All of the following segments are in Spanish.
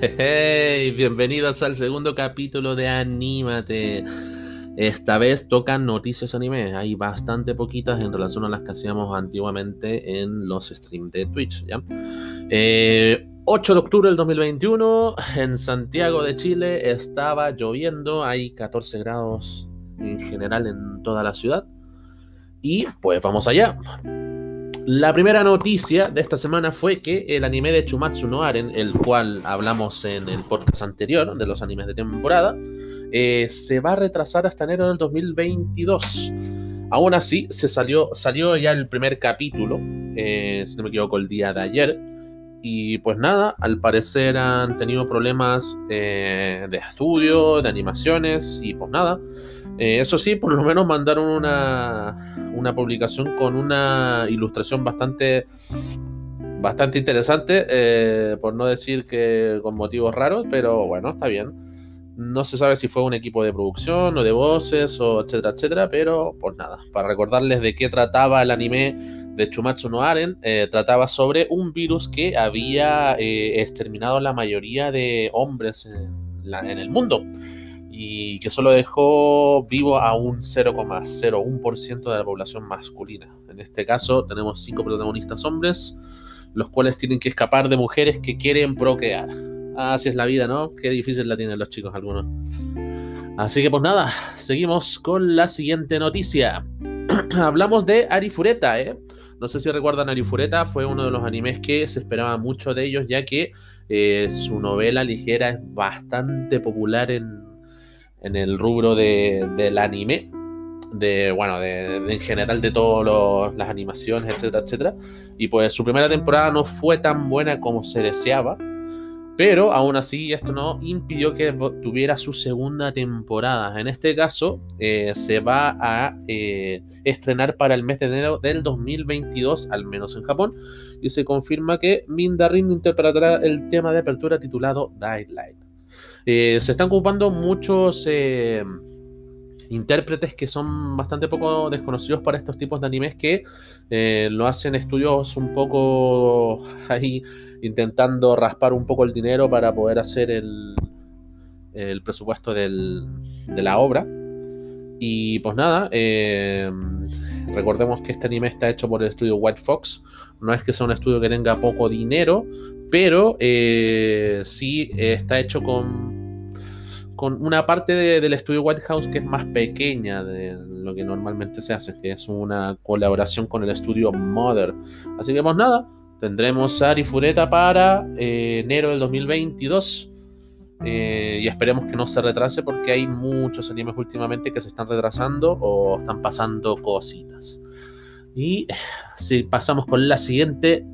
Hey, bienvenidos al segundo capítulo de Anímate. Esta vez tocan noticias anime. Hay bastante poquitas en relación a las que hacíamos antiguamente en los streams de Twitch. ¿ya? 8 eh, de octubre del 2021, en Santiago de Chile, estaba lloviendo. Hay 14 grados en general en toda la ciudad. Y pues vamos allá. La primera noticia de esta semana fue que el anime de Chumatsu no Aren, el cual hablamos en el podcast anterior de los animes de temporada, eh, se va a retrasar hasta enero del 2022. Aún así, se salió, salió ya el primer capítulo, eh, si no me equivoco, el día de ayer. Y pues nada, al parecer han tenido problemas eh, de estudio, de animaciones y pues nada. Eso sí, por lo menos mandaron una, una publicación con una ilustración bastante, bastante interesante, eh, por no decir que con motivos raros, pero bueno, está bien. No se sabe si fue un equipo de producción o de voces o etcétera, etcétera, pero pues nada, para recordarles de qué trataba el anime de Chumatsu no Aren, eh, trataba sobre un virus que había eh, exterminado la mayoría de hombres en el mundo y que solo dejó vivo a un 0,01% de la población masculina. En este caso tenemos cinco protagonistas hombres, los cuales tienen que escapar de mujeres que quieren procrear. Así es la vida, ¿no? Qué difícil la tienen los chicos algunos. Así que pues nada, seguimos con la siguiente noticia. Hablamos de Arifureta, ¿eh? No sé si recuerdan Arifureta, fue uno de los animes que se esperaba mucho de ellos, ya que eh, su novela ligera es bastante popular en, en el rubro de, del anime, de, bueno, de, en general de todas las animaciones, etcétera, etcétera. Y pues su primera temporada no fue tan buena como se deseaba, pero aún así esto no impidió que tuviera su segunda temporada. En este caso eh, se va a eh, estrenar para el mes de enero del 2022, al menos en Japón, y se confirma que Mindarin interpretará el tema de apertura titulado Light. Eh, se están ocupando muchos eh, intérpretes que son bastante poco desconocidos para estos tipos de animes que eh, lo hacen estudios un poco ahí intentando raspar un poco el dinero para poder hacer el, el presupuesto de la obra. Y pues nada, recordemos que este anime está hecho por el estudio White Fox. No es que sea un estudio que tenga poco dinero, pero sí está hecho con con una parte del estudio White House que es más pequeña de lo que normalmente se hace, que es una colaboración con el estudio Mother. Así que, pues nada, tendremos a Arifureta para eh, enero del 2022. Eh, y esperemos que no se retrase porque hay muchos animes últimamente que se están retrasando o están pasando cositas. Y si pasamos con la siguiente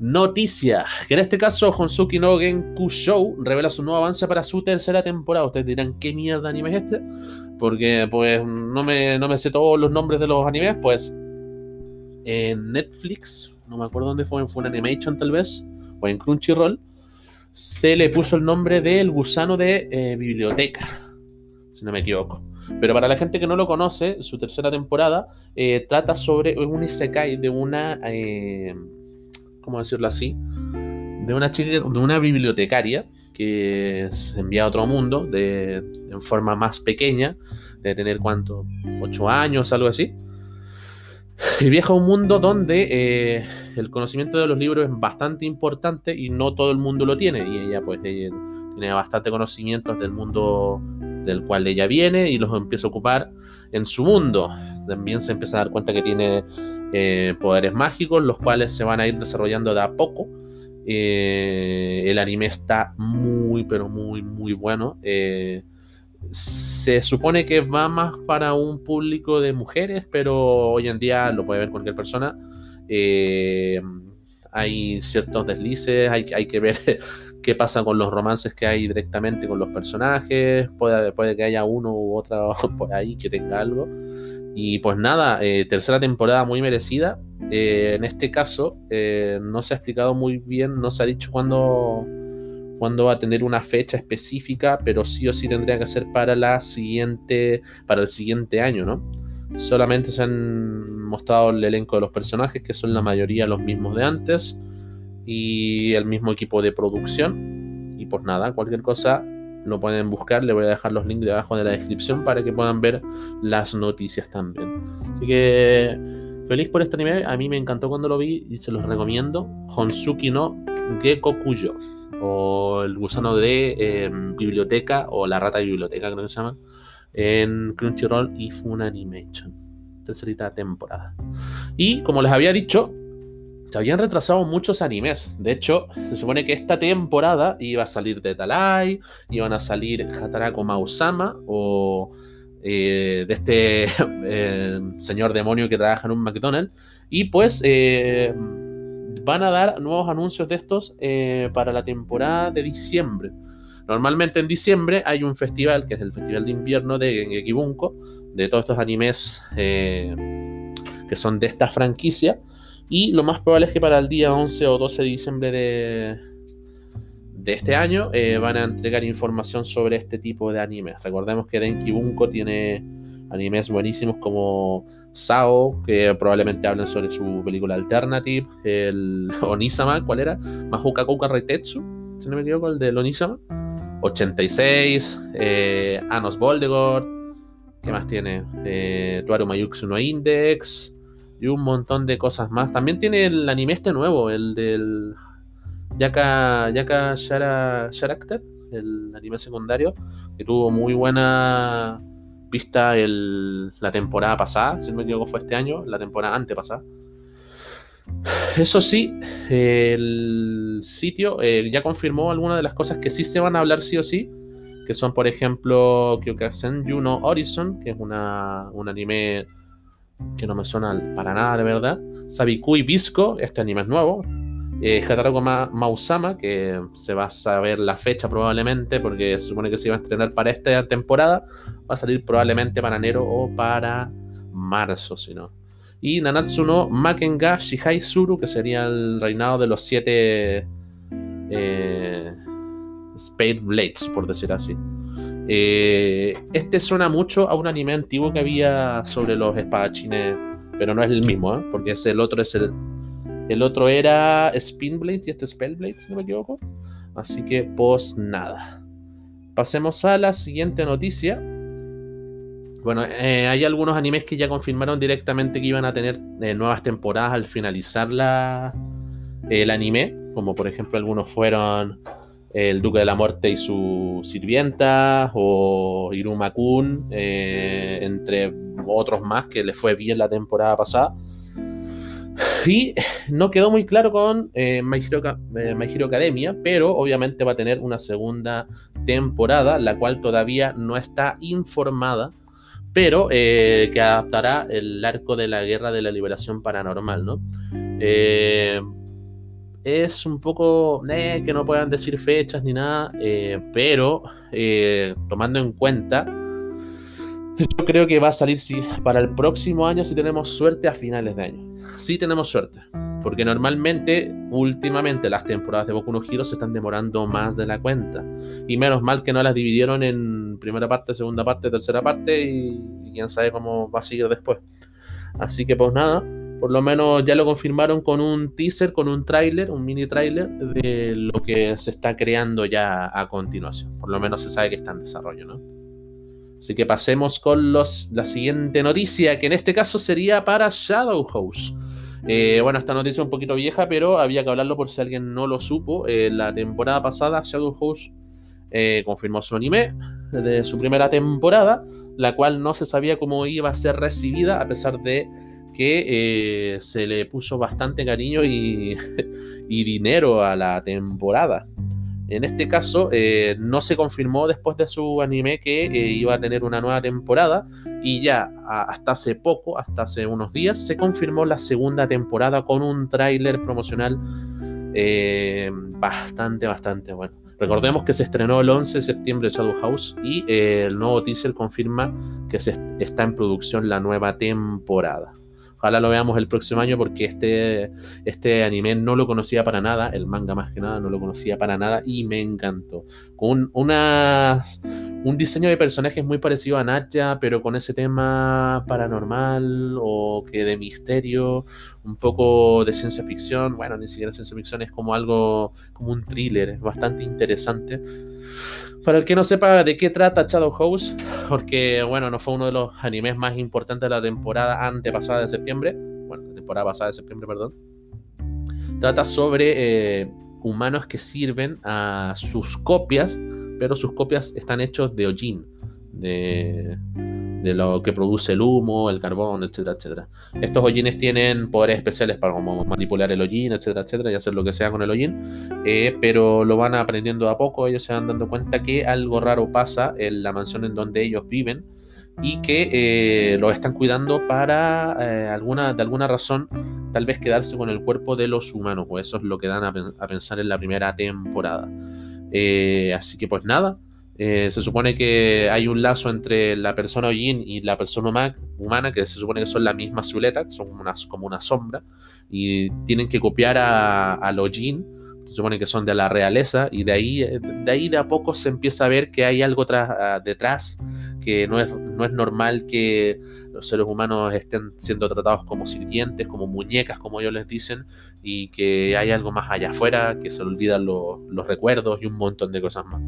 Noticia, que en este caso Honsuki no Genku Show revela su nuevo avance para su tercera temporada. Ustedes dirán, ¿qué mierda anime es este? Porque pues no me, no me sé todos los nombres de los animes, pues en Netflix, no me acuerdo dónde fue, en Fun Animation tal vez, o en Crunchyroll, se le puso el nombre del gusano de eh, biblioteca, si no me equivoco. Pero para la gente que no lo conoce, su tercera temporada eh, trata sobre un isekai de una... Eh, ¿cómo decirlo así? De una chica, de una bibliotecaria que se envía a otro mundo de, en forma más pequeña, de tener cuánto, 8 años, algo así. Y viaja a un mundo donde eh, el conocimiento de los libros es bastante importante y no todo el mundo lo tiene. Y ella pues tiene bastante conocimientos del mundo del cual ella viene y los empieza a ocupar en su mundo. También se empieza a dar cuenta que tiene eh, poderes mágicos, los cuales se van a ir desarrollando de a poco. Eh, el anime está muy, pero muy, muy bueno. Eh, se supone que va más para un público de mujeres, pero hoy en día lo puede ver cualquier persona. hay ciertos deslices, hay, hay que ver qué pasa con los romances que hay directamente con los personajes, puede, puede que haya uno u otro por ahí que tenga algo. Y pues nada, eh, tercera temporada muy merecida. Eh, en este caso, eh, no se ha explicado muy bien, no se ha dicho cuándo, cuándo va a tener una fecha específica, pero sí o sí tendría que ser para la siguiente, para el siguiente año, ¿no? Solamente se han mostrado el elenco de los personajes, que son la mayoría los mismos de antes, y el mismo equipo de producción. Y pues nada, cualquier cosa lo pueden buscar, le voy a dejar los links debajo de la descripción para que puedan ver las noticias también. Así que feliz por este anime, a mí me encantó cuando lo vi y se los recomiendo. Honsuki no Gekokuyo, o el gusano de em, biblioteca, o la rata de biblioteca, creo que se llama, en Crunchyroll y Funimation. Tercerita temporada. Y como les había dicho, se habían retrasado muchos animes. De hecho, se supone que esta temporada iba a salir de Talai, iban a salir Hatarako Mausama o eh, de este eh, señor demonio que trabaja en un McDonald's. Y pues eh, van a dar nuevos anuncios de estos para la temporada de diciembre. Normalmente en diciembre hay un festival, que es el Festival de Invierno de Gekibunko, de todos estos animes que son de esta franquicia. Y lo más probable es que para el día 11 o 12 de diciembre de, de este año eh, van a entregar información sobre este tipo de animes. Recordemos que Denki Bunko tiene animes buenísimos como Sao, que probablemente hablen sobre su película Alternative, el Onisama, ¿cuál era? Mahuka Kuka Reitetsu, si no me equivoco, el de Onisama. 86, eh, Anos Voldegord, ¿qué más tiene? Eh, Tuaru Mayuxu no Index, y un montón de cosas más. También tiene el anime este nuevo, el del Yaka, Yaka Shara, el anime secundario, que tuvo muy buena vista el, la temporada pasada, si no me equivoco fue este año, la temporada antepasada. Eso sí, el sitio eh, ya confirmó algunas de las cosas que sí se van a hablar sí o sí, que son por ejemplo Kyokasen Yuno Horizon, que es una, un anime que no me suena para nada de verdad. Sabikui Visco, este anime es nuevo. Eh, Mausama, que se va a saber la fecha probablemente, porque se supone que se iba a estrenar para esta temporada. Va a salir probablemente para enero o para marzo, si no. Y Nanatsu no Makenga Shihai Suru, que sería el reinado de los siete eh, Spade Blades, por decir así. Eh, este suena mucho a un anime antiguo que había sobre los espadachines, pero no es el mismo, ¿eh? porque es el otro es el. El otro era Spinblade y este es Spellblade, si no me equivoco. Así que, pues nada. Pasemos a la siguiente noticia. Bueno, eh, hay algunos animes que ya confirmaron directamente que iban a tener nuevas temporadas al finalizar la, el anime. Como por ejemplo, algunos fueron el Duque de la Muerte y su sirvienta, o Iruma Kun, eh, entre otros más que le fue bien la temporada pasada. Y no quedó muy claro con eh, eh, Academia, pero obviamente va a tener una segunda temporada, la cual todavía no está informada, pero que adaptará el arco de la Guerra de la Liberación Paranormal, ¿no? Es un poco eh, que no puedan decir fechas ni nada, eh, pero eh, tomando en cuenta, yo creo que va a salir sí, para el próximo año si tenemos suerte a finales de año. Sí tenemos suerte, porque normalmente, últimamente, las temporadas de Boku no Hero se están demorando más de la cuenta. Y menos mal que no las dividieron en primera parte, segunda parte, tercera parte y, y quién sabe cómo va a seguir después. Así que pues nada, por lo menos ya lo confirmaron con un teaser, con un tráiler, un mini tráiler de lo que se está creando ya a continuación. Por lo menos se sabe que está en desarrollo, ¿no? Así que pasemos con los, la siguiente noticia, que en este caso sería para Shadow House. Eh, bueno, esta noticia es un poquito vieja, pero había que hablarlo por si alguien no lo supo. Eh, la temporada pasada, Shadow House eh, confirmó su anime de su primera temporada, la cual no se sabía cómo iba a ser recibida, a pesar de que eh, se le puso bastante cariño y, dinero a la temporada. En este caso, eh, no se confirmó después de su anime que eh, iba a tener una nueva temporada y ya hasta hace poco, hasta hace unos días, se confirmó la segunda temporada con un tráiler promocional bastante, bastante bueno. Recordemos que se estrenó el 11 de septiembre Shadow House y el nuevo teaser confirma que se está en producción la nueva temporada. Ojalá lo veamos el próximo año porque este, este anime no lo conocía para nada, el manga más que nada no lo conocía para nada y me encantó. Con unas, un diseño de personajes muy parecido a Natya, pero con ese tema paranormal o que de misterio, un poco de ciencia ficción. Bueno, ni siquiera ciencia ficción es como algo, como un thriller, es bastante interesante. Para el que no sepa de qué trata Shadow House, porque bueno, no fue uno de los animes más importantes de la temporada antepasada de septiembre, bueno, temporada pasada de septiembre, perdón. Trata sobre eh, humanos que sirven a sus copias pero sus copias están hechos de hollín, de, lo que produce el humo, el carbón, etcétera, etcétera. Estos hollines tienen poderes especiales para manipular el hollín, etcétera, etcétera, y hacer lo que sea con el hollín, eh, pero lo van aprendiendo a poco, ellos se van dando cuenta que algo raro pasa en la mansión en donde ellos viven y que eh, lo están cuidando para eh, alguna, de alguna razón tal vez quedarse con el cuerpo de los humanos, o eso es lo que dan a pensar en la primera temporada. Eh, así que pues nada, eh, se supone que hay un lazo entre la persona Ojin y la persona humana, que se supone que son la misma silueta, son como una, sombra, y tienen que copiar a, a Ojin, se supone que son de la realeza, y de ahí, de ahí de a poco se empieza a ver que hay algo detrás, que no es, no es normal que los seres humanos estén siendo tratados como sirvientes, como muñecas, como ellos les dicen, y que hay algo más allá afuera, que se olvidan los recuerdos y un montón de cosas más.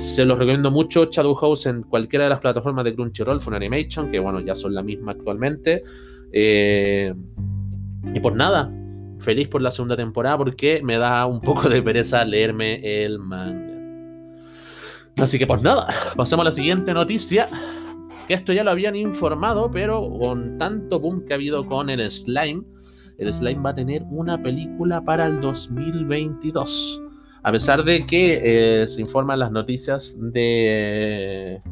Se los recomiendo mucho, Shadow House en cualquiera de las plataformas de Crunchyroll, Fun Animation, que bueno, ya son la misma actualmente. Eh, y pues nada, feliz por la segunda temporada porque me da un poco de pereza leerme el manga. Así que pues nada, pasemos a la siguiente noticia que esto ya lo habían informado, pero con tanto boom que ha habido con el slime, el slime va a tener una película para el 2022. A pesar de que eh, se informan las noticias de,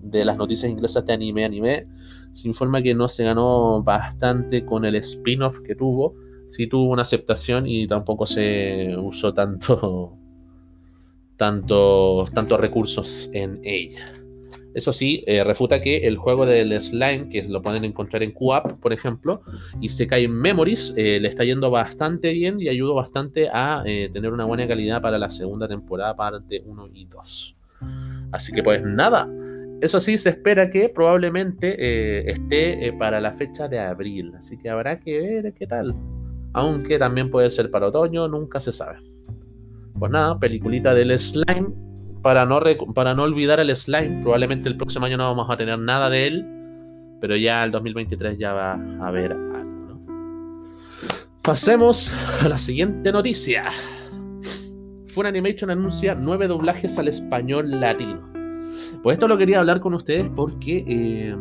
de las noticias inglesas de anime anime, se informa que no se ganó bastante con el spin-off que tuvo. Sí tuvo una aceptación y tampoco se usó tanto, tanto, tantos recursos en ella. Eso sí, eh, refuta que el juego del slime, que lo pueden encontrar en QAP, por ejemplo, y se cae en Memories, eh, le está yendo bastante bien y ayudó bastante a eh, tener una buena calidad para la segunda temporada, parte 1 y 2. Así que pues nada, eso sí, se espera que probablemente esté para la fecha de abril, así que habrá que ver qué tal. Aunque también puede ser para otoño, nunca se sabe. Pues nada, peliculita del slime para no, para no olvidar el slime. Probablemente el próximo año no vamos a tener nada de él, pero ya el 2023 ya va a haber algo. Pasemos a la siguiente noticia. Fun Animation anuncia nueve doblajes al español latino. Pues esto lo quería hablar con ustedes porque eh,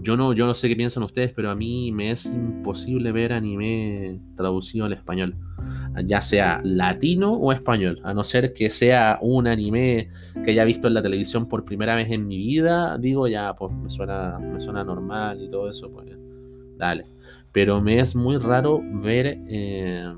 yo, no, yo no sé qué piensan ustedes, pero a mí me es imposible ver anime traducido al español ya sea latino o español, a no ser que sea un anime que haya visto en la televisión por primera vez en mi vida, digo ya, pues me suena, me suena normal y todo eso, pues dale. Pero me es muy raro ver eh,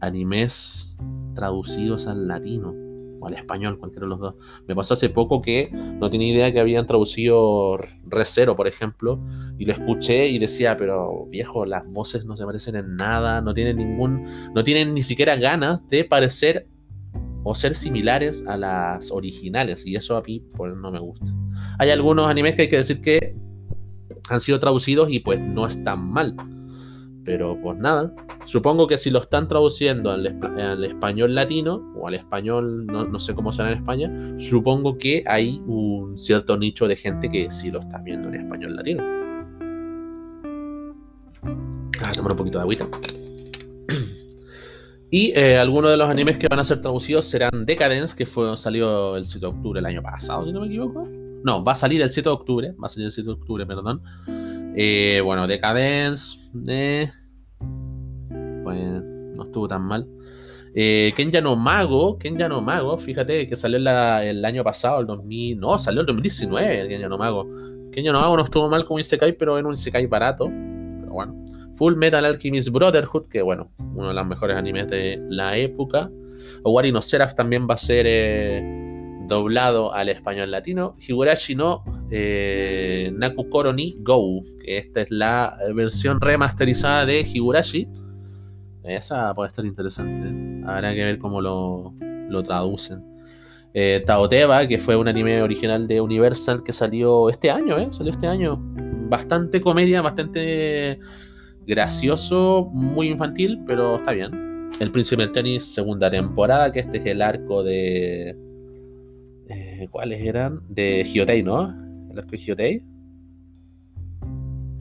animes traducidos al latino o al español, cualquiera de los dos. Me pasó hace poco que no tenía idea que habían traducido Recero, por ejemplo, y lo escuché y decía, pero viejo, las voces no se parecen en nada, no tienen ningún, no tienen ni siquiera ganas de parecer o ser similares a las originales, y eso a mí pues, no me gusta. Hay algunos animes que hay que decir que han sido traducidos y pues no están mal pero pues nada, supongo que si lo están traduciendo al, español latino o al español, no, sé cómo será en España, supongo que hay un cierto nicho de gente que sí lo está viendo en español latino. Ah, tomar un poquito de agüita. Y eh, algunos de los animes que van a ser traducidos serán Decadence, que fue, salió el 7 de octubre el año pasado, si no me equivoco. No, va a salir el 7 de octubre, va a salir el 7 de octubre, perdón. Eh, bueno, Decadence, eh, pues no estuvo tan mal. Eh, Kenya no Mago, Kenya no Mago, fíjate que salió el año pasado, el 2000, no, salió el 2019 el Kenya no Mago. Kenya no Mago no estuvo mal como Isekai, pero en un Isekai barato, pero bueno. Full Metal Alchemist Brotherhood, que bueno, uno de los mejores animes de la época. Owari no Seraph también va a ser eh, doblado al español latino. Higurashi no eh, Nakukoro ni Go, que esta es la versión remasterizada de Higurashi esa puede estar interesante. Habrá que ver cómo lo, traducen. Eh, Taoteba, que fue un anime original de Universal que salió este año, ¿eh? Salió este año. Bastante comedia, bastante gracioso, muy infantil, pero está bien. El Príncipe del Tenis, segunda temporada, que este es el arco de... Eh, ¿Cuáles eran? De Hyotei, ¿no? El arco de Hyotei.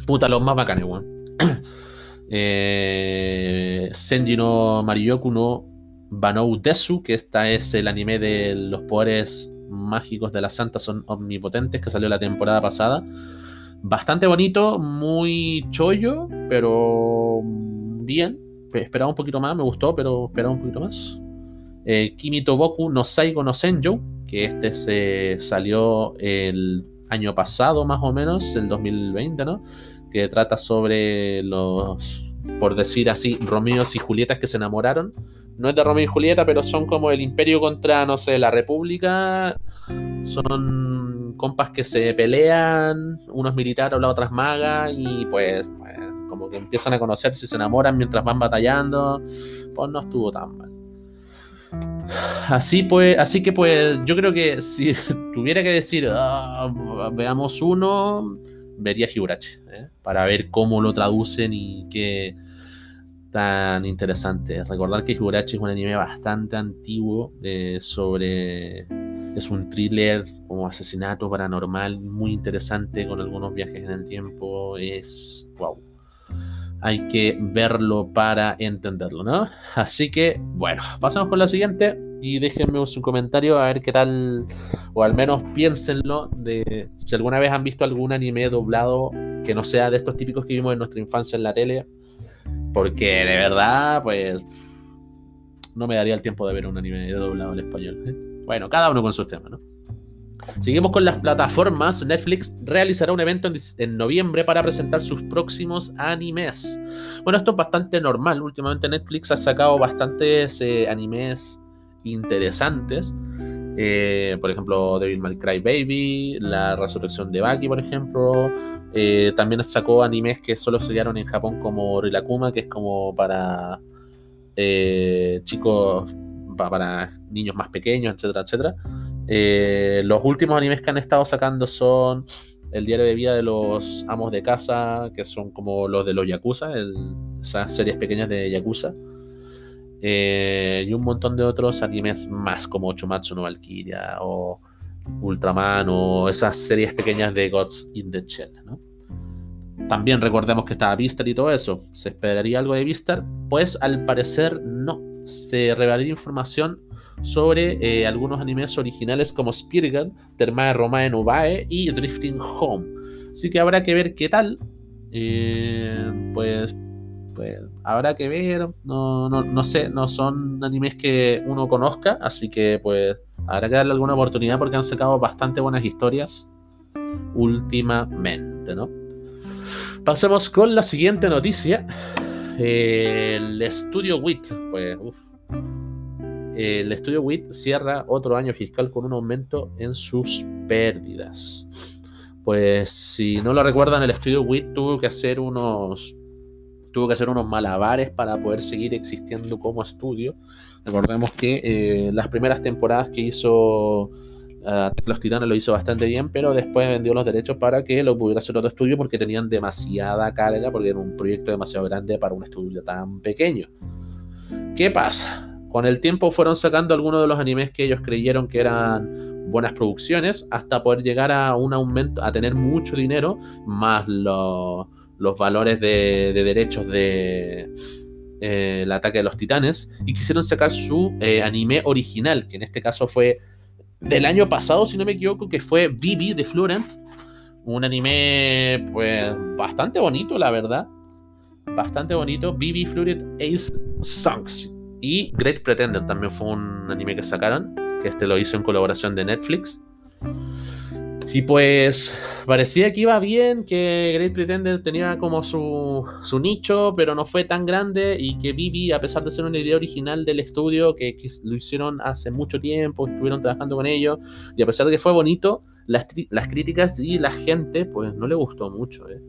Puta, los más bacanes, weón. Eh, Senji no Mariyoku no Banou Desu, que esta es el anime de los poderes mágicos de la santa son omnipotentes, que salió la temporada pasada. Bastante bonito, muy chollo, pero bien. Esperaba un poquito más, me gustó, pero esperaba un poquito más. Eh, Kimito Boku no Saigo no Senjo, que este se salió el año pasado más o menos, el 2020, ¿no? Que trata sobre los, por decir así, Romeos y Julietas que se enamoraron no es de Romeo y Julieta, pero son como el imperio contra, no sé, la república. Son compas que se pelean, unos militares, las otras magas, y pues, pues, como que empiezan a conocerse y se enamoran mientras van batallando. Pues no estuvo tan mal. Así pues, así que pues, yo creo que si tuviera que decir, ah, veamos uno, vería Higurachi, ¿eh? para ver cómo lo traducen y qué tan interesante. Recordar que Higurashi es un anime bastante antiguo eh, sobre... Es un thriller como asesinato paranormal muy interesante con algunos viajes en el tiempo. Es... ¡Wow! Hay que verlo para entenderlo, ¿no? Así que, bueno, pasamos con la siguiente y déjenme un comentario a ver qué tal, o al menos piénsenlo, de si alguna vez han visto algún anime doblado que no sea de estos típicos que vimos en nuestra infancia en la tele porque de verdad, pues. No me daría el tiempo de ver un anime doblado en español. ¿eh? Bueno, cada uno con sus temas, ¿no? Seguimos con las plataformas. Netflix realizará un evento en, noviembre para presentar sus próximos animes. Bueno, esto es bastante normal. Últimamente Netflix ha sacado bastantes eh, animes interesantes. Eh, por ejemplo, Devil May Cry Baby, La Resurrección de Baki, por ejemplo. Eh, también sacó animes que solo se en Japón como Rilakuma, que es como para eh, chicos, para niños más pequeños, etcétera, etcétera. los últimos animes que han estado sacando son El diario de vida de los amos de casa, que son como los de los Yakuza, esas series pequeñas de Yakuza. Eh, y un montón de otros animes más como Chumatsu no Valkyria o Ultraman o esas series pequeñas de Gods in the Shell. También recordemos que estaba Vistar y todo eso. ¿Se esperaría algo de Vistar? Pues al parecer no. Se revelaría información sobre eh, algunos animes originales como Spirit Girl, Termae Romae Novae y Drifting Home. Así que habrá que ver qué tal. Eh, pues pues habrá que ver, no, no, sé, no son animes que uno conozca, así que pues habrá que darle alguna oportunidad porque han sacado bastante buenas historias últimamente, ¿no? Pasemos con la siguiente noticia. El estudio WIT, pues. El estudio WIT cierra otro año fiscal con un aumento en sus pérdidas. Pues si no lo recuerdan, el estudio WIT tuvo que hacer unos tuvo que hacer unos malabares para poder seguir existiendo como estudio. Recordemos que eh, las primeras temporadas que hizo uh, Los Titanes lo hizo bastante bien, pero después vendió los derechos para que lo pudiera hacer otro estudio porque tenían demasiada carga, porque era un proyecto demasiado grande para un estudio tan pequeño. ¿Qué pasa? Con el tiempo fueron sacando algunos de los animes que ellos creyeron que eran buenas producciones hasta poder llegar a un aumento, a tener mucho dinero, más los los valores de, derechos de eh, el ataque de los titanes y quisieron sacar su eh, anime original, que en este caso fue del año pasado, si no me equivoco, que fue Vivi de Florent. Un anime, pues, bastante bonito, la verdad. Bastante bonito. Vivi Florent Ace Songs. Y Great Pretender también fue un anime que sacaron, que este lo hizo en colaboración de Netflix. Y pues parecía que iba bien, que Great Pretender tenía como su, nicho, pero no fue tan grande y que Vivi, a pesar de ser una idea original del estudio, que, lo hicieron hace mucho tiempo, estuvieron trabajando con ellos, y a pesar de que fue bonito, las, críticas y la gente pues no le gustó mucho. ¿eh?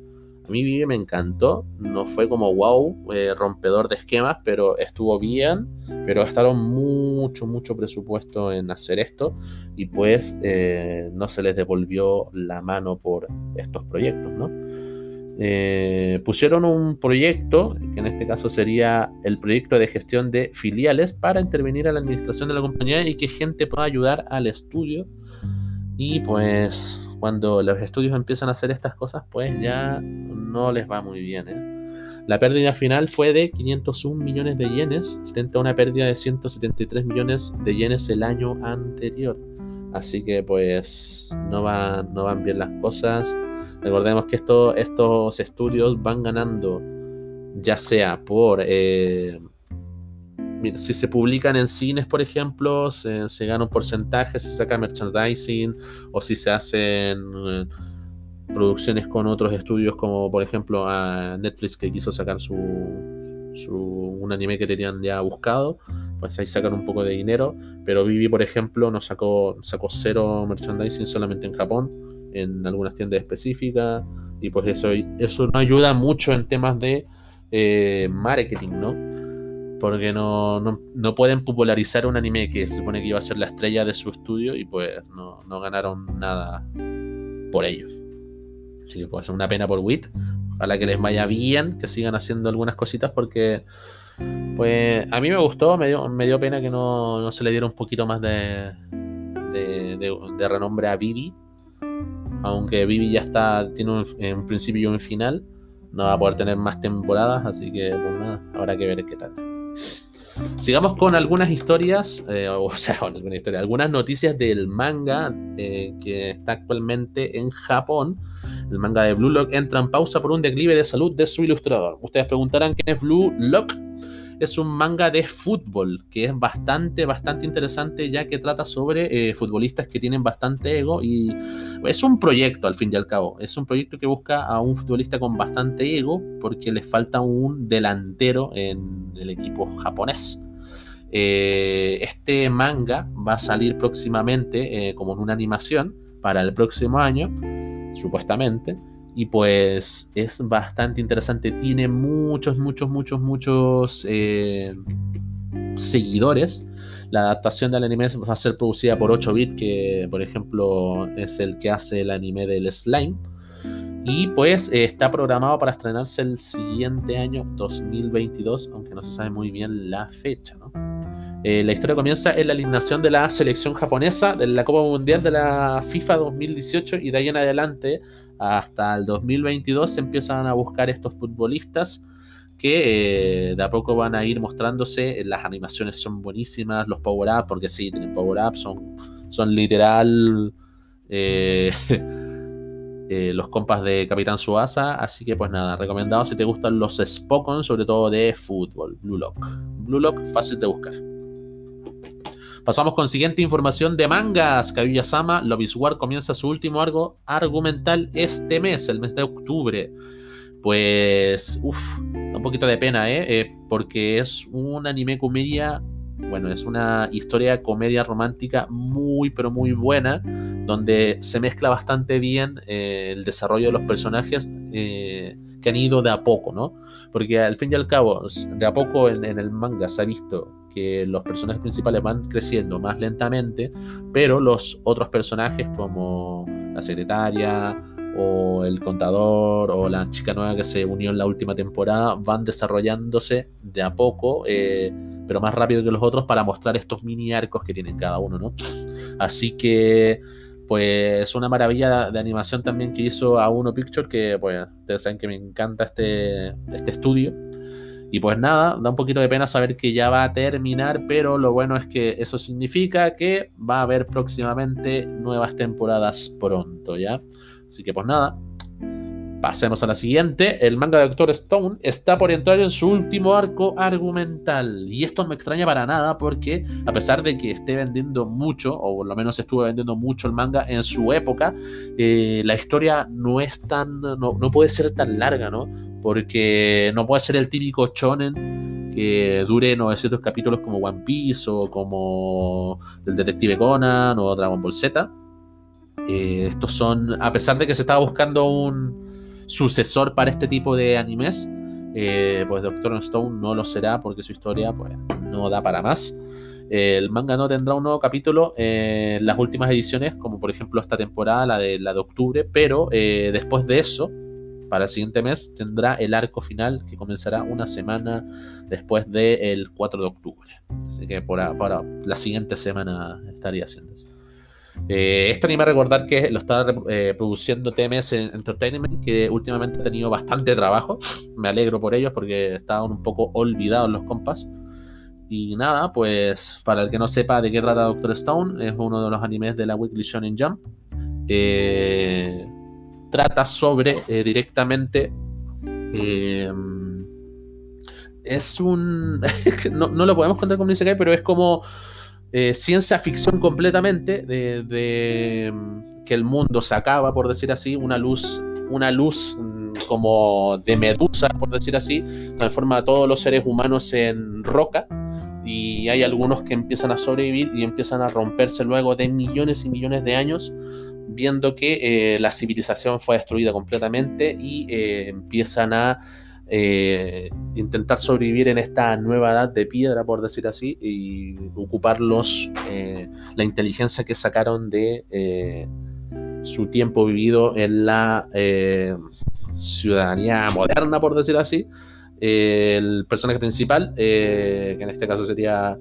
A mí me encantó, no fue como wow, eh, rompedor de esquemas, pero estuvo bien, pero gastaron mucho, mucho presupuesto en hacer esto y pues eh, no se les devolvió la mano por estos proyectos, ¿no? Eh, pusieron un proyecto, que en este caso sería el proyecto de gestión de filiales, para intervenir a la administración de la compañía y que gente pueda ayudar al estudio. Y pues cuando los estudios empiezan a hacer estas cosas, pues ya no les va muy bien. ¿eh? La pérdida final fue de 501 millones de yenes frente a una pérdida de 173 millones de yenes el año anterior. Así que pues no, no van bien las cosas Recordemos que estos estudios van ganando, ya sea por... Eh, si se publican en cines, por ejemplo, se, gana un porcentaje, se saca merchandising, o si se hacen eh, producciones con otros estudios, como por ejemplo a Netflix que quiso sacar su, un anime que tenían ya buscado, pues ahí sacan un poco de dinero. Pero Vivi, por ejemplo, no sacó, sacó cero merchandising solamente en Japón en algunas tiendas específicas y pues eso, eso no ayuda mucho en temas de eh, marketing, ¿no? Porque no, no, pueden popularizar un anime que se supone que iba a ser la estrella de su estudio y pues no, no ganaron nada por ello. Así que pues una pena por WIT. Ojalá que les vaya bien, que sigan haciendo algunas cositas porque pues a mí me gustó, me dio, me dio pena que no, no, se le diera un poquito más de, de, de renombre a Vivi aunque Vivi ya está, tiene un, principio y un final, no va a poder tener más temporadas, así que pues nada, habrá que ver qué tal. Sigamos con algunas historias, eh, o sea, alguna historia, algunas noticias del manga eh, que está actualmente en Japón. El manga de Blue Lock entra en pausa por un declive de salud de su ilustrador. Ustedes preguntarán quién es Blue Lock es un manga de fútbol que es bastante, bastante interesante ya que trata sobre eh, futbolistas que tienen bastante ego y es un proyecto al fin y al cabo. Es un proyecto que busca a un futbolista con bastante ego porque le falta un delantero en el equipo japonés. Eh, este manga va a salir próximamente eh, como en una animación para el próximo año, supuestamente y pues es bastante interesante. Tiene muchos, muchos, muchos, muchos eh, seguidores. La adaptación del anime va a ser producida por 8-bit, que por ejemplo es el que hace el anime del slime. Y pues eh, está programado para estrenarse el siguiente año 2022, aunque no se sabe muy bien la fecha. Eh, la historia comienza en la alineación de la selección japonesa de la Copa Mundial de la FIFA 2018 y de ahí en adelante hasta el 2022 se empiezan a buscar estos futbolistas que eh, de a poco van a ir mostrándose. Las animaciones son buenísimas, los power-up, porque sí, tienen power-up, son, son literal eh, eh, los compas de Capitán Suasa. Así que, pues nada, recomendado si te gustan los Spokon, sobre todo de fútbol. Blue Lock. Blue Lock, fácil de buscar. Pasamos con siguiente información de mangas. Kaguya-sama Love War comienza su último arco argumental este mes, el mes de octubre. Pues, uff, un poquito de pena, ¿eh? ¿eh? Porque es un anime comedia, bueno, es una historia comedia romántica muy, pero muy buena, donde se mezcla bastante bien eh, el desarrollo de los personajes eh, que han ido de a poco, ¿no? Porque al fin y al cabo, de a poco en el manga se ha visto los personajes principales van creciendo más lentamente, pero los otros personajes como la secretaria o el contador o la chica nueva que se unió en la última temporada van desarrollándose de a poco, eh, pero más rápido que los otros para mostrar estos mini arcos que tienen cada uno, ¿no? Así que pues una maravilla de animación también que hizo a Uno Picture, que pues ustedes saben que me encanta este, este estudio. Y pues nada, da un poquito de pena saber que ya va a terminar, pero lo bueno es que eso significa que va a haber próximamente nuevas temporadas pronto, ¿ya? Así que pues nada, pasemos a la siguiente. El manga de Doctor Stone está por entrar en su último arco argumental. Y esto no me extraña para nada porque a pesar de que esté vendiendo mucho, o por lo menos estuvo vendiendo mucho el manga en su época, eh, la historia no es tan, no, no puede ser tan larga, ¿no? Porque no puede ser el típico shonen que dure 900 capítulos como One Piece o como el Detective Conan o Dragon Ball Z. Eh, estos son, a pesar de que se estaba buscando un, sucesor para este tipo de animes. Eh, pues Doctor Stone no lo será porque su historia pues, no da para más. El manga no tendrá un nuevo capítulo en las últimas ediciones, como por ejemplo esta temporada, la de, la de octubre, pero eh, después de eso, para el siguiente mes, tendrá el arco final que comenzará una semana después del 4 de octubre. Así que para la siguiente semana estaría haciendo eso. Eh, esto anima a recordar que lo está eh, produciendo TMS Entertainment, que últimamente ha tenido bastante trabajo. Me alegro por ellos porque estaban un poco olvidados los compas. Y nada, pues para el que no sepa de qué trata Doctor Stone, es uno de los animes de la Weekly Shonen Jump. Eh, trata sobre eh, directamente. Eh, es un. no, lo podemos contar como dice pero es como ciencia ficción completamente. De, de, que el mundo se acaba, por decir así. Una luz. Una luz mm, como de medusa, por decir así, transforma a todos los seres humanos en roca y hay algunos que empiezan a sobrevivir y empiezan a romperse luego de millones y millones de años, viendo que eh, la civilización fue destruida completamente y eh, empiezan a eh, intentar sobrevivir en esta nueva edad de piedra, por decir así, y ocupar la inteligencia que sacaron de su tiempo vivido en la ciudadanía moderna, por decir así, el personaje principal, que en este caso sería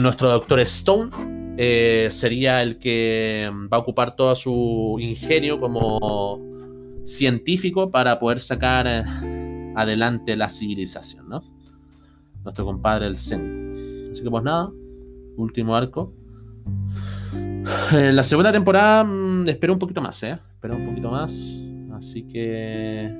nuestro Doctor Stone, eh, sería el que va a ocupar todo su ingenio como científico para poder sacar adelante la civilización, ¿no? Nuestro compadre el Zen. Así que pues nada, último arco. En la segunda temporada mm, espero un poquito más, ¿eh? Espero un poquito más. Así que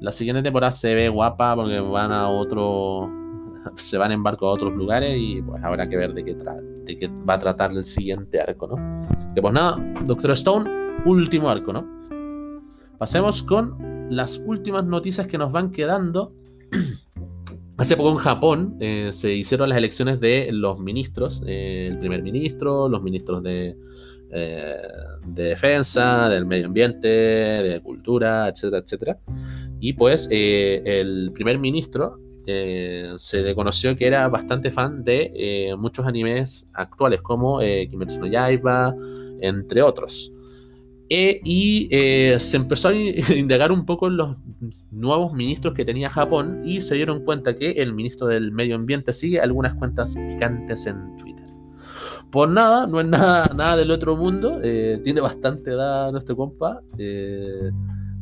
la siguiente temporada se ve guapa porque van a otro. Se van en barco a otros lugares y pues habrá que ver de qué, va a tratar el siguiente arco, ¿no? Que pues nada, Doctor Stone, último arco, ¿no? Pasemos con las últimas noticias que nos van quedando. Hace poco en Japón eh, se hicieron las elecciones de los ministros, eh, el primer ministro, los ministros de, eh, de defensa, del medio ambiente, de cultura, etcétera, etcétera. Y pues el primer ministro eh, se le conoció que era bastante fan de eh, muchos animes actuales como Kimetsu no Yaiba, entre otros. y se empezó a indagar un poco en los nuevos ministros que tenía Japón y se dieron cuenta que el ministro del medio ambiente sigue algunas cuentas picantes en Twitter. Por nada, no es nada, nada del otro mundo, tiene bastante edad nuestro compa.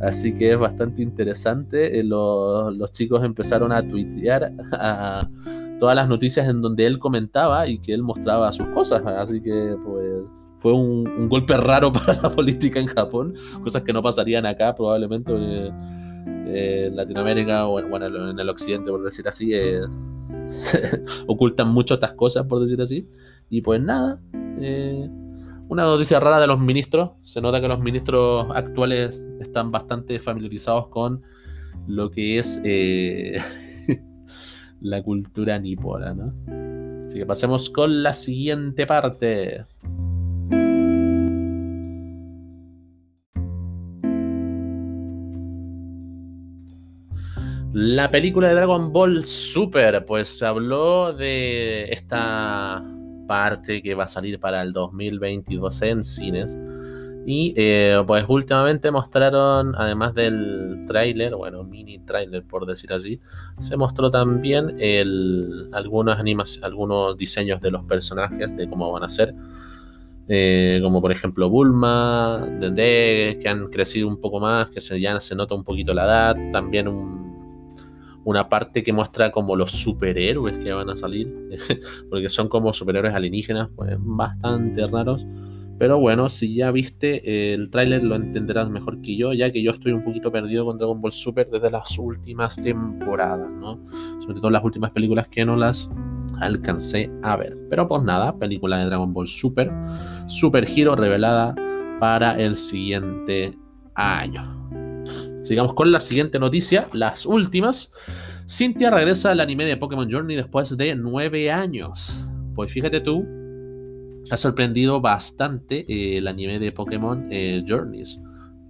Así que es bastante interesante. Eh, los, chicos empezaron a tuitear todas las noticias en donde él comentaba y que él mostraba sus cosas. Así que pues fue un, golpe raro para la política en Japón. Cosas que no pasarían acá probablemente eh, en Latinoamérica o en, el occidente, por decir así. Eh, ocultan mucho estas cosas, por decir así. Y pues nada. Una noticia rara de los ministros. Se nota que los ministros actuales están bastante familiarizados con lo que es eh, la cultura nipona, ¿no? Así que pasemos con la siguiente parte. La película de Dragon Ball Super, pues se habló de esta parte que va a salir para el 2022 en cines. Y eh, pues últimamente mostraron, además del tráiler, bueno, mini tráiler por decir así, se mostró también el, algunas animaciones, algunos diseños de los personajes, de cómo van a ser. Eh, como por ejemplo Bulma, Dende, que han crecido un poco más, que se, ya se nota un poquito la edad, también un, una parte que muestra como los superhéroes que van a salir, porque son como superhéroes alienígenas, pues bastante raros. Pero bueno, si ya viste el tráiler lo entenderás mejor que yo, ya que yo estoy un poquito perdido con Dragon Ball Super desde las últimas temporadas, ¿no? Sobre todo las últimas películas que no las alcancé a ver. Pero pues nada, película de Dragon Ball Super, Super Hero revelada para el siguiente año. Sigamos con la siguiente noticia, las últimas. Cynthia regresa al anime de Pokémon Journey después de nueve años. Pues fíjate tú, ha sorprendido bastante eh, el anime de Pokémon eh, Journeys.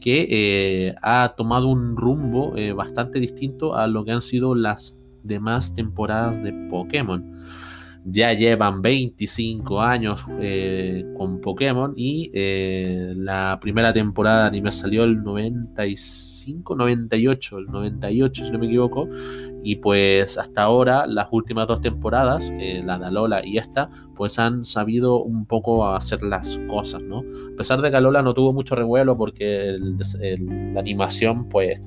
que ha tomado un rumbo bastante distinto a lo que han sido las demás temporadas de Pokémon ya llevan 25 años eh, con Pokémon y eh, la primera temporada de anime salió el 95, 98, el 98 si no me equivoco, y pues hasta ahora las últimas dos temporadas, eh, la de Alola y esta, pues han sabido un poco hacer las cosas, ¿no? A pesar de que Alola no tuvo mucho revuelo porque la animación pues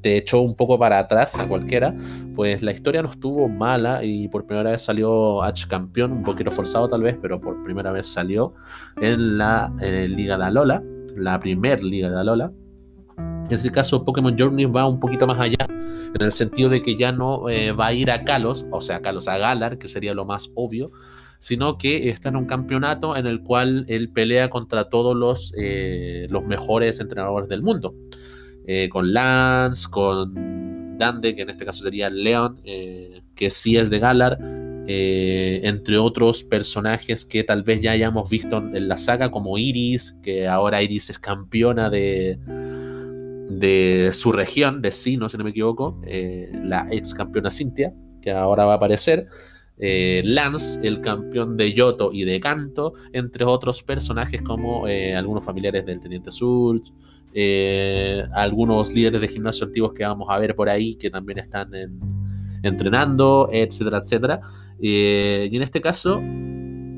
te echó un poco para atrás a cualquiera, pues la historia no estuvo mala y por primera vez salió H campeón, un poquito forzado tal vez, pero por primera vez salió en la Liga de Alola, la primer Liga de Alola. En este caso, Pokémon Journey va un poquito más allá, en el sentido de que ya no eh, va a ir a Kalos, o sea, Kalos a Galar, que sería lo más obvio, sino que está en un campeonato en el cual él pelea contra todos los, eh, los mejores entrenadores del mundo. Eh, con Lance, con Dande, que en este caso sería Leon, eh, que sí es de Galar, eh, entre otros personajes que tal vez ya hayamos visto en la saga, como Iris, que ahora Iris es campeona de, de su región, de Sino, si no me equivoco, la ex campeona Cynthia, que ahora va a aparecer. Lance, el campeón de Yoto y de Kanto, entre otros personajes como algunos familiares del Teniente Surge, eh, algunos líderes de gimnasio antiguos que vamos a ver por ahí que también están entrenando, etcétera, etcétera. Eh, y en este caso,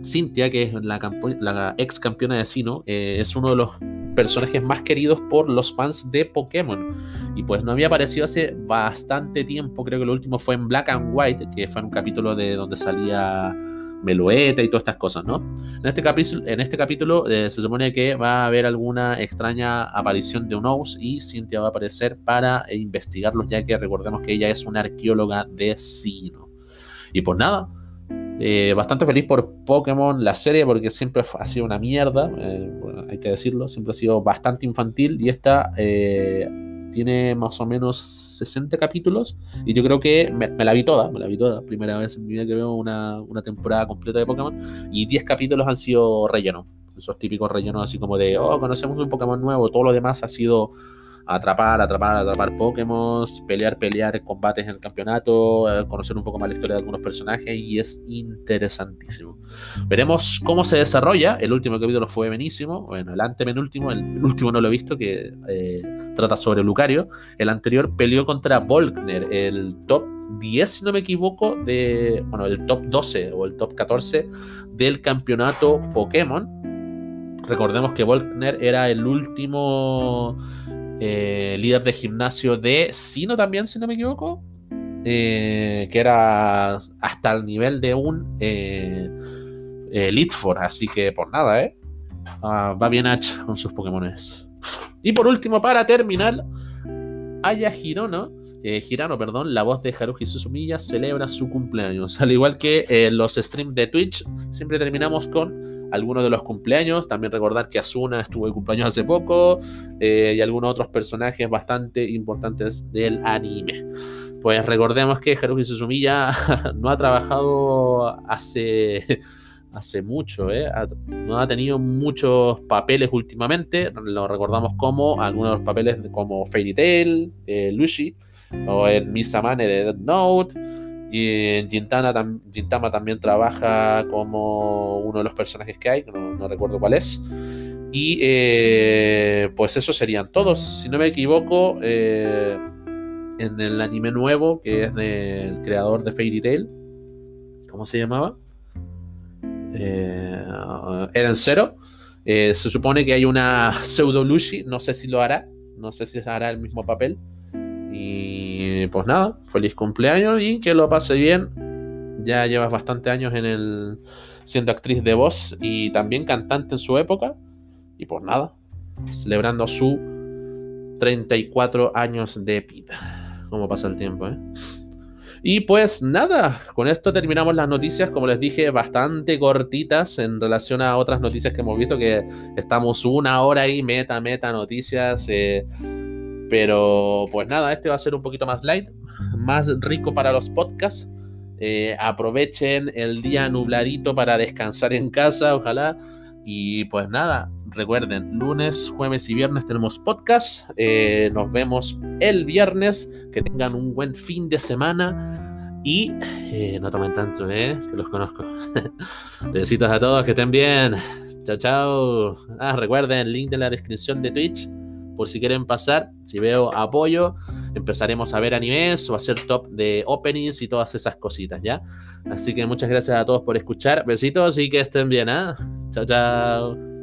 Cynthia, que es la, ex campeona de Sino, eh, es uno de los personajes más queridos por los fans de Pokémon. Y pues no había aparecido hace bastante tiempo, creo que lo último fue en Black and White, que fue un capítulo de donde salía Melueta y todas estas cosas, ¿no? En este capítulo, en este capítulo eh, se supone que va a haber alguna extraña aparición de Unos y Cynthia va a aparecer para investigarlos, ya que recordemos que ella es una arqueóloga de Sino. Y pues nada, eh, bastante feliz por Pokémon, la serie, porque siempre ha sido una mierda, eh, hay que decirlo, siempre ha sido bastante infantil y esta tiene más o menos 60 capítulos y yo creo que me, la vi toda, me la vi toda, primera vez en mi vida que veo una, temporada completa de Pokémon y 10 capítulos han sido relleno, esos típicos rellenos así como de, oh, conocemos un Pokémon nuevo, todo lo demás ha sido atrapar, atrapar, atrapar Pokémon, pelear, pelear combates en el campeonato, eh, conocer un poco más la historia de algunos personajes y es interesantísimo. Veremos cómo se desarrolla. El último capítulo fue buenísimo. Bueno, el antepenúltimo, el, último no lo he visto, que eh, trata sobre Lucario. El anterior peleó contra Volkner, el top 10, si no me equivoco, de, bueno, el top 12 o el top 14 del campeonato Pokémon. Recordemos que Volkner era el último eh, líder de gimnasio de Sino también, si no me equivoco, eh, que era hasta el nivel de un eh, así que por nada, ¿eh? Ah, va bien H con sus Pokémones. Y por último, para terminar, Aya Hirono, Hirano, perdón, la voz de Haruhi Suzumiya celebra su cumpleaños. Al igual que los streams de Twitch, siempre terminamos con algunos de los cumpleaños. También recordar que Asuna estuvo de cumpleaños hace poco eh, y algunos otros personajes bastante importantes del anime. Pues recordemos que Haruhi Suzumiya no ha trabajado hace, hace mucho, ¿eh? no ha tenido muchos papeles últimamente. Lo recordamos como algunos de los papeles como Fairy Tail, eh, Lucy, o en Misamane de Dead Note. Y en Gintama también trabaja como uno de los personajes que hay, no, recuerdo cuál es. Y eh, pues esos serían todos. Si no me equivoco, eh, en el anime nuevo, que es del creador de Fairy Tail, ¿cómo se llamaba? Eh, Eren Zero. se supone que hay una pseudo Lucy, no sé si lo hará, no sé si hará el mismo papel. Y pues nada, feliz cumpleaños y que lo pase bien. Ya llevas bastante años en el siendo actriz de voz y también cantante en su época. Y pues nada, celebrando su 34 años de vida. Cómo pasa el tiempo, ¿eh? Y pues nada, con esto terminamos las noticias, como les dije, bastante cortitas en relación a otras noticias que hemos visto, que estamos una hora ahí, meta, meta, noticias. Eh, pero pues nada, este va a ser un poquito más light, más rico para los podcasts. Eh, aprovechen el día nubladito para descansar en casa, ojalá. Y pues nada, recuerden, lunes, jueves y viernes tenemos podcast. Eh, nos vemos el viernes. Que tengan un buen fin de semana. Y eh, no tomen tanto, ¿eh? Que los conozco. Besitos a todos, que estén bien. Chao, chao. Ah, recuerden, link en la descripción de Twitch por si quieren pasar. Si veo apoyo, empezaremos a ver animes o a hacer top de openings y todas esas cositas, ¿ya? Así que muchas gracias a todos por escuchar. Besitos y que estén bien, ¿ah? Chao, chao.